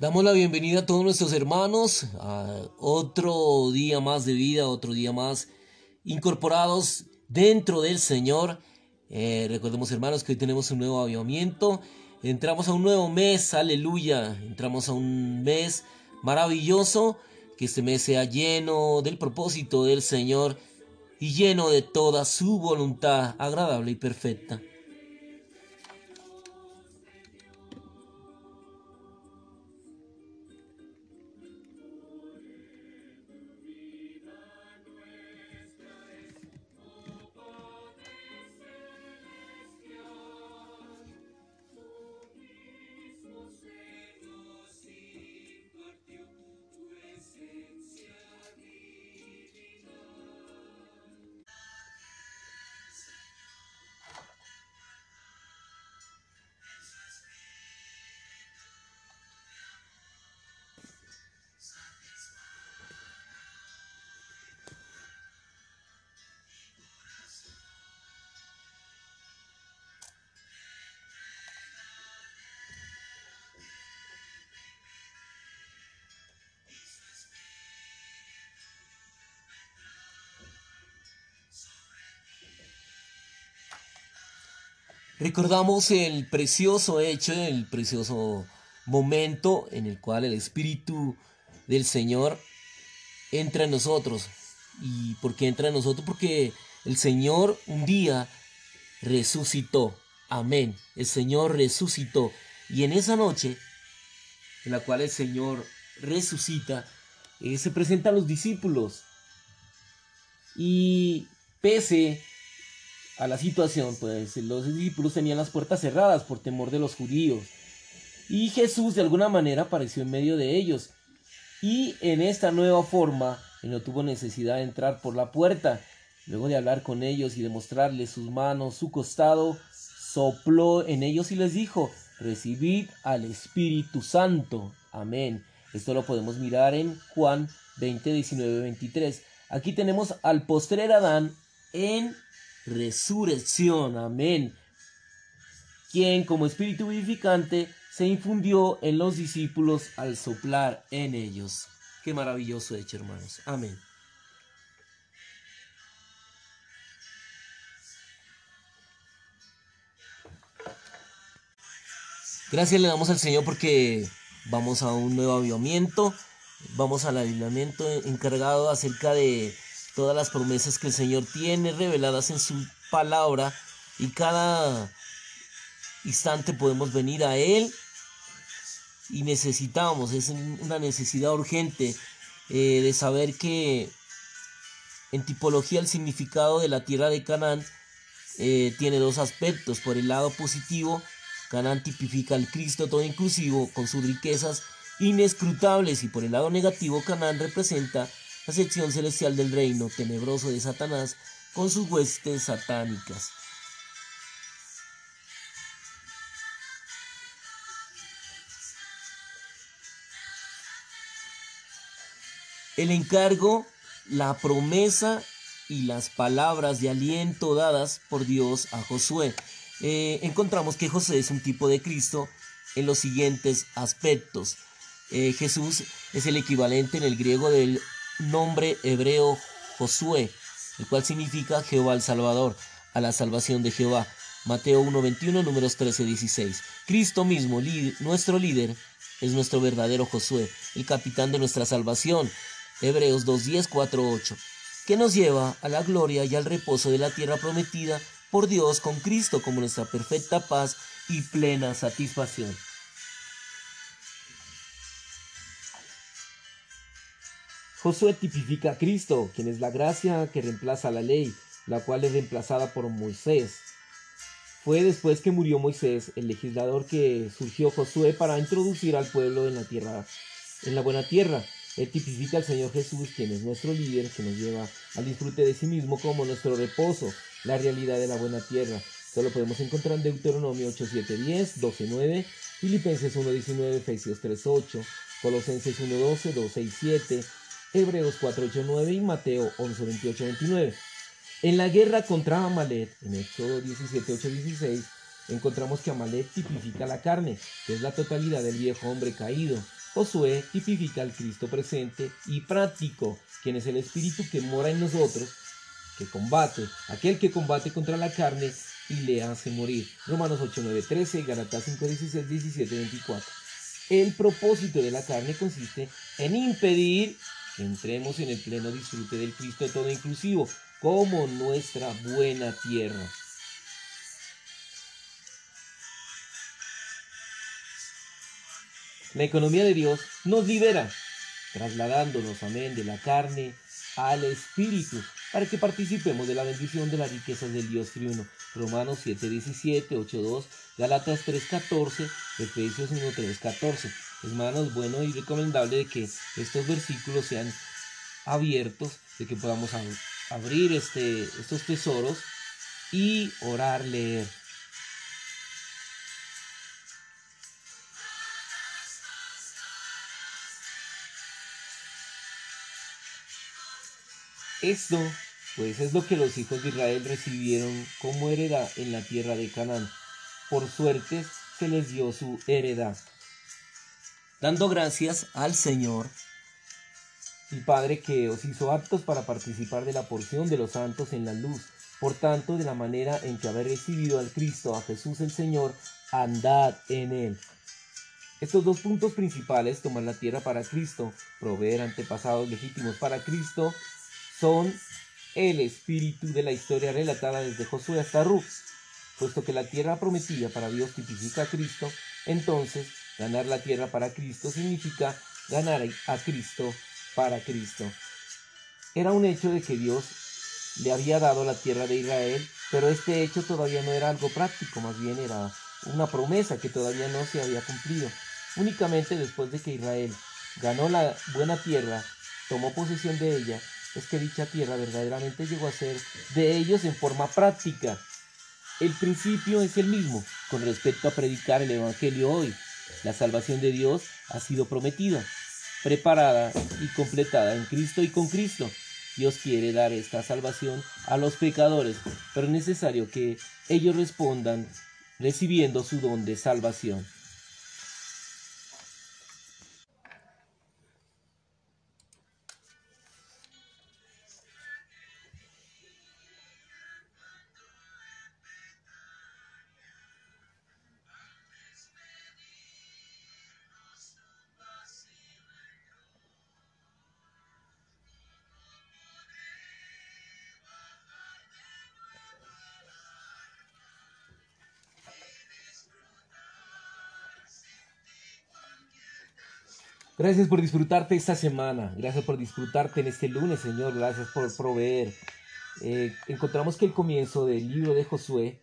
Damos la bienvenida a todos nuestros hermanos a otro día más de vida, otro día más incorporados dentro del Señor. Eh, recordemos hermanos que hoy tenemos un nuevo avivamiento. Entramos a un nuevo mes, aleluya. Entramos a un mes maravilloso. Que este mes sea lleno del propósito del Señor y lleno de toda su voluntad agradable y perfecta. Recordamos el precioso hecho, el precioso momento en el cual el Espíritu del Señor entra en nosotros. ¿Y por qué entra en nosotros? Porque el Señor un día resucitó. Amén. El Señor resucitó. Y en esa noche, en la cual el Señor resucita, eh, se presentan los discípulos. Y pese a la situación, pues los discípulos tenían las puertas cerradas por temor de los judíos. Y Jesús de alguna manera apareció en medio de ellos. Y en esta nueva forma, él no tuvo necesidad de entrar por la puerta. Luego de hablar con ellos y de mostrarles sus manos, su costado, sopló en ellos y les dijo, recibid al Espíritu Santo. Amén. Esto lo podemos mirar en Juan 20, 19, 23. Aquí tenemos al postrer Adán en resurrección. Amén. Quien como espíritu vivificante se infundió en los discípulos al soplar en ellos. Qué maravilloso hecho, hermanos. Amén. Gracias le damos al Señor porque vamos a un nuevo avivamiento, vamos al avivamiento encargado acerca de todas las promesas que el Señor tiene reveladas en su palabra y cada instante podemos venir a Él y necesitamos, es una necesidad urgente eh, de saber que en tipología el significado de la tierra de Canaán eh, tiene dos aspectos. Por el lado positivo, Canaán tipifica al Cristo todo inclusivo con sus riquezas inescrutables y por el lado negativo, Canaán representa la sección celestial del reino tenebroso de Satanás con sus huestes satánicas. El encargo, la promesa y las palabras de aliento dadas por Dios a Josué. Eh, encontramos que José es un tipo de Cristo en los siguientes aspectos. Eh, Jesús es el equivalente en el griego del nombre hebreo Josué, el cual significa Jehová el Salvador, a la salvación de Jehová. Mateo 1.21, números 13-16. Cristo mismo, nuestro líder, es nuestro verdadero Josué, el capitán de nuestra salvación. Hebreos 2.10, 4.8. Que nos lleva a la gloria y al reposo de la tierra prometida por Dios con Cristo como nuestra perfecta paz y plena satisfacción. Josué tipifica a Cristo, quien es la gracia que reemplaza la ley, la cual es reemplazada por Moisés. Fue después que murió Moisés, el legislador, que surgió Josué para introducir al pueblo en la tierra, en la buena tierra. Él tipifica al Señor Jesús, quien es nuestro líder, que nos lleva al disfrute de sí mismo como nuestro reposo, la realidad de la buena tierra. Esto lo podemos encontrar en Deuteronomio 8, 7, 10, 12, 9, Filipenses 1, 19, Efesios 3, 8, Colosenses 1, 12, 2, 6, 7, Hebreos 4, 9 y Mateo 11, 28, 29. En la guerra contra Amalet, en Éxodo 17, 8, 16, encontramos que Amalet tipifica la carne, que es la totalidad del viejo hombre caído. Josué tipifica al Cristo presente y práctico, quien es el Espíritu que mora en nosotros, que combate, aquel que combate contra la carne y le hace morir. Romanos 8, 9, 13, Gálatas 5, 16, 17, 24. El propósito de la carne consiste en impedir entremos en el pleno disfrute del Cristo todo inclusivo, como nuestra buena tierra. La economía de Dios nos libera, trasladándonos, amén, de la carne al Espíritu, para que participemos de la bendición de las riquezas del Dios triuno. Romanos 7, 17, 8, 2, Galatas 3, 14, Efesios 1, 3, 14. Hermanos, bueno y recomendable de que estos versículos sean abiertos, de que podamos abrir este, estos tesoros y orar, leer. Esto, pues, es lo que los hijos de Israel recibieron como heredad en la tierra de Canaán. Por suerte se les dio su heredad. Dando gracias al Señor, el Padre que os hizo aptos para participar de la porción de los santos en la luz. Por tanto, de la manera en que habéis recibido al Cristo, a Jesús el Señor, andad en él. Estos dos puntos principales, tomar la tierra para Cristo, proveer antepasados legítimos para Cristo, son el espíritu de la historia relatada desde Josué hasta Ruth. Puesto que la tierra prometida para Dios tipifica a Cristo, entonces ganar la tierra para Cristo significa ganar a Cristo para Cristo. Era un hecho de que Dios le había dado la tierra de Israel, pero este hecho todavía no era algo práctico, más bien era una promesa que todavía no se había cumplido. Únicamente después de que Israel ganó la buena tierra, tomó posesión de ella, es que dicha tierra verdaderamente llegó a ser de ellos en forma práctica. El principio es el mismo con respecto a predicar el Evangelio hoy. La salvación de Dios ha sido prometida, preparada y completada en Cristo y con Cristo. Dios quiere dar esta salvación a los pecadores, pero es necesario que ellos respondan recibiendo su don de salvación. Gracias por disfrutarte esta semana. Gracias por disfrutarte en este lunes, Señor. Gracias por proveer. Eh, encontramos que el comienzo del libro de Josué,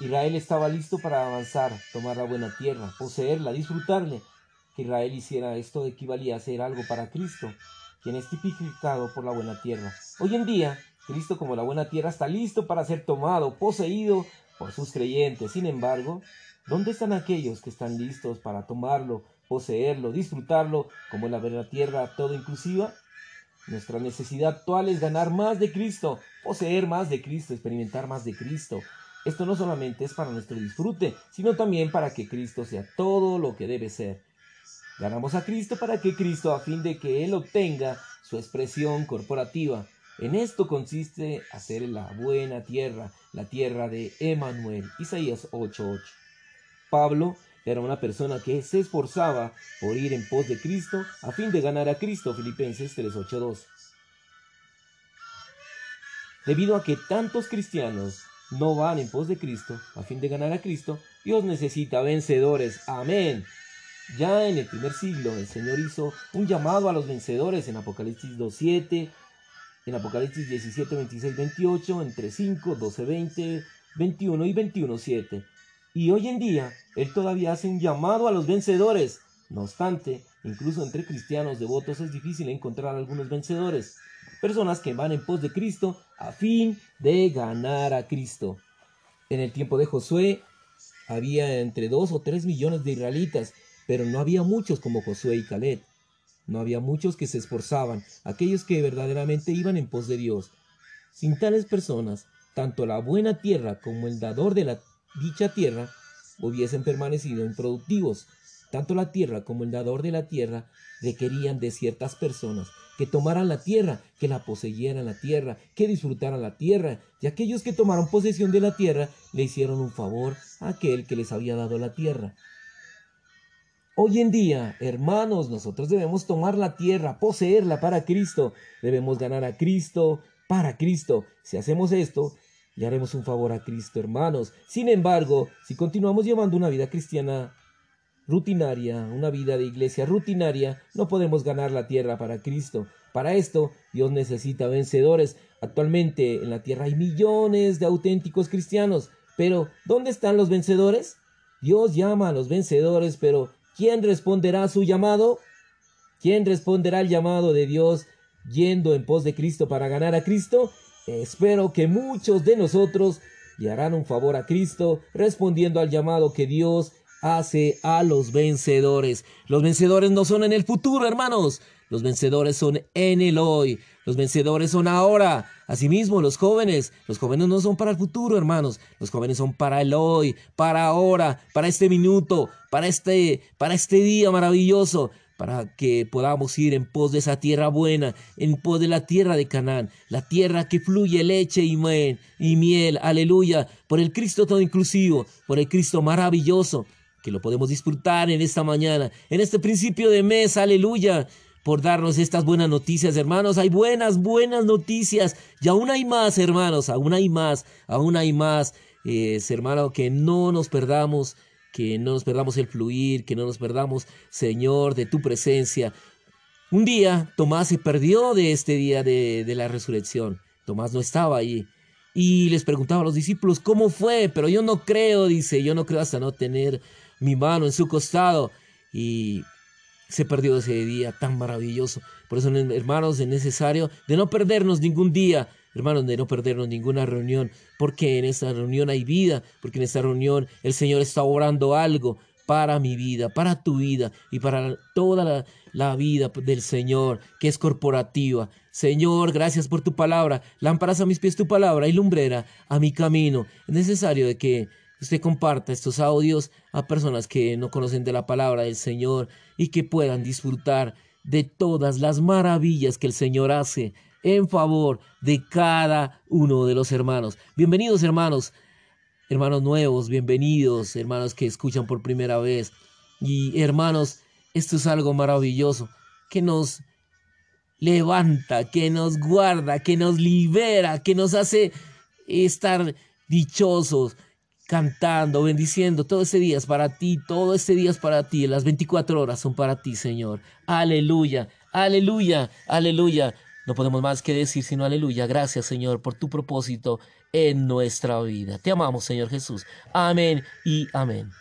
Israel estaba listo para avanzar, tomar la buena tierra, poseerla, disfrutarle. Que Israel hiciera esto equivalía a hacer algo para Cristo, quien es tipificado por la buena tierra. Hoy en día, Cristo como la buena tierra está listo para ser tomado, poseído por sus creyentes. Sin embargo, ¿dónde están aquellos que están listos para tomarlo? Poseerlo, disfrutarlo, como la verdadera tierra todo inclusiva. Nuestra necesidad actual es ganar más de Cristo, poseer más de Cristo, experimentar más de Cristo. Esto no solamente es para nuestro disfrute, sino también para que Cristo sea todo lo que debe ser. Ganamos a Cristo para que Cristo, a fin de que Él obtenga su expresión corporativa. En esto consiste hacer la buena tierra, la tierra de Emanuel. Isaías 8:8. Pablo era una persona que se esforzaba por ir en pos de Cristo a fin de ganar a Cristo. Filipenses 3.8.2. Debido a que tantos cristianos no van en pos de Cristo a fin de ganar a Cristo, Dios necesita vencedores. Amén. Ya en el primer siglo el Señor hizo un llamado a los vencedores en Apocalipsis 2.7, en Apocalipsis 17, 26, 28, entre 5, 12, 20, 21 y 21, 7. Y hoy en día, Él todavía hace un llamado a los vencedores. No obstante, incluso entre cristianos devotos es difícil encontrar algunos vencedores. Personas que van en pos de Cristo a fin de ganar a Cristo. En el tiempo de Josué había entre dos o tres millones de israelitas, pero no había muchos como Josué y Caleb. No había muchos que se esforzaban, aquellos que verdaderamente iban en pos de Dios. Sin tales personas, tanto la buena tierra como el dador de la dicha tierra hubiesen permanecido improductivos. tanto la tierra como el dador de la tierra requerían de ciertas personas que tomaran la tierra, que la poseyeran la tierra, que disfrutaran la tierra, y aquellos que tomaron posesión de la tierra le hicieron un favor a aquel que les había dado la tierra. Hoy en día, hermanos, nosotros debemos tomar la tierra, poseerla para Cristo, debemos ganar a Cristo para Cristo. Si hacemos esto, le haremos un favor a Cristo, hermanos. Sin embargo, si continuamos llevando una vida cristiana rutinaria, una vida de iglesia rutinaria, no podemos ganar la tierra para Cristo. Para esto, Dios necesita vencedores. Actualmente en la tierra hay millones de auténticos cristianos, pero ¿dónde están los vencedores? Dios llama a los vencedores, pero ¿quién responderá a su llamado? ¿Quién responderá al llamado de Dios yendo en pos de Cristo para ganar a Cristo? Espero que muchos de nosotros le harán un favor a Cristo respondiendo al llamado que Dios hace a los vencedores. Los vencedores no son en el futuro, hermanos. Los vencedores son en el hoy. Los vencedores son ahora. Asimismo, los jóvenes. Los jóvenes no son para el futuro, hermanos. Los jóvenes son para el hoy, para ahora, para este minuto, para este, para este día maravilloso para que podamos ir en pos de esa tierra buena, en pos de la tierra de Canaán, la tierra que fluye leche y miel, y miel, aleluya, por el Cristo todo inclusivo, por el Cristo maravilloso, que lo podemos disfrutar en esta mañana, en este principio de mes, aleluya, por darnos estas buenas noticias, hermanos. Hay buenas, buenas noticias. Y aún hay más, hermanos, aún hay más, aún hay más. Es, hermano, que no nos perdamos, que no nos perdamos el fluir, que no nos perdamos, Señor, de tu presencia. Un día Tomás se perdió de este día de, de la resurrección. Tomás no estaba ahí. Y les preguntaba a los discípulos, ¿cómo fue? Pero yo no creo, dice, yo no creo hasta no tener mi mano en su costado. Y se perdió ese día tan maravilloso. Por eso, hermanos, es necesario de no perdernos ningún día, hermanos, de no perdernos ninguna reunión, porque en esta reunión hay vida, porque en esta reunión el Señor está obrando algo para mi vida, para tu vida y para toda la, vida del Señor que es corporativa. Señor, gracias por tu palabra. Lámparas a mis pies tu palabra y lumbrera a mi camino. Es necesario de que usted comparta estos audios a personas que no conocen de la palabra del Señor y que puedan disfrutar de todas las maravillas que el Señor hace en favor de cada uno de los hermanos. Bienvenidos hermanos, hermanos nuevos, bienvenidos, hermanos que escuchan por primera vez. Y hermanos, esto es algo maravilloso que nos levanta, que nos guarda, que nos libera, que nos hace estar dichosos, cantando, bendiciendo. Todo ese día es para ti, todo ese día es para ti. Las 24 horas son para ti, Señor. Aleluya, aleluya, aleluya. No podemos más que decir sino aleluya. Gracias, Señor, por tu propósito en nuestra vida. Te amamos, Señor Jesús. Amén y amén.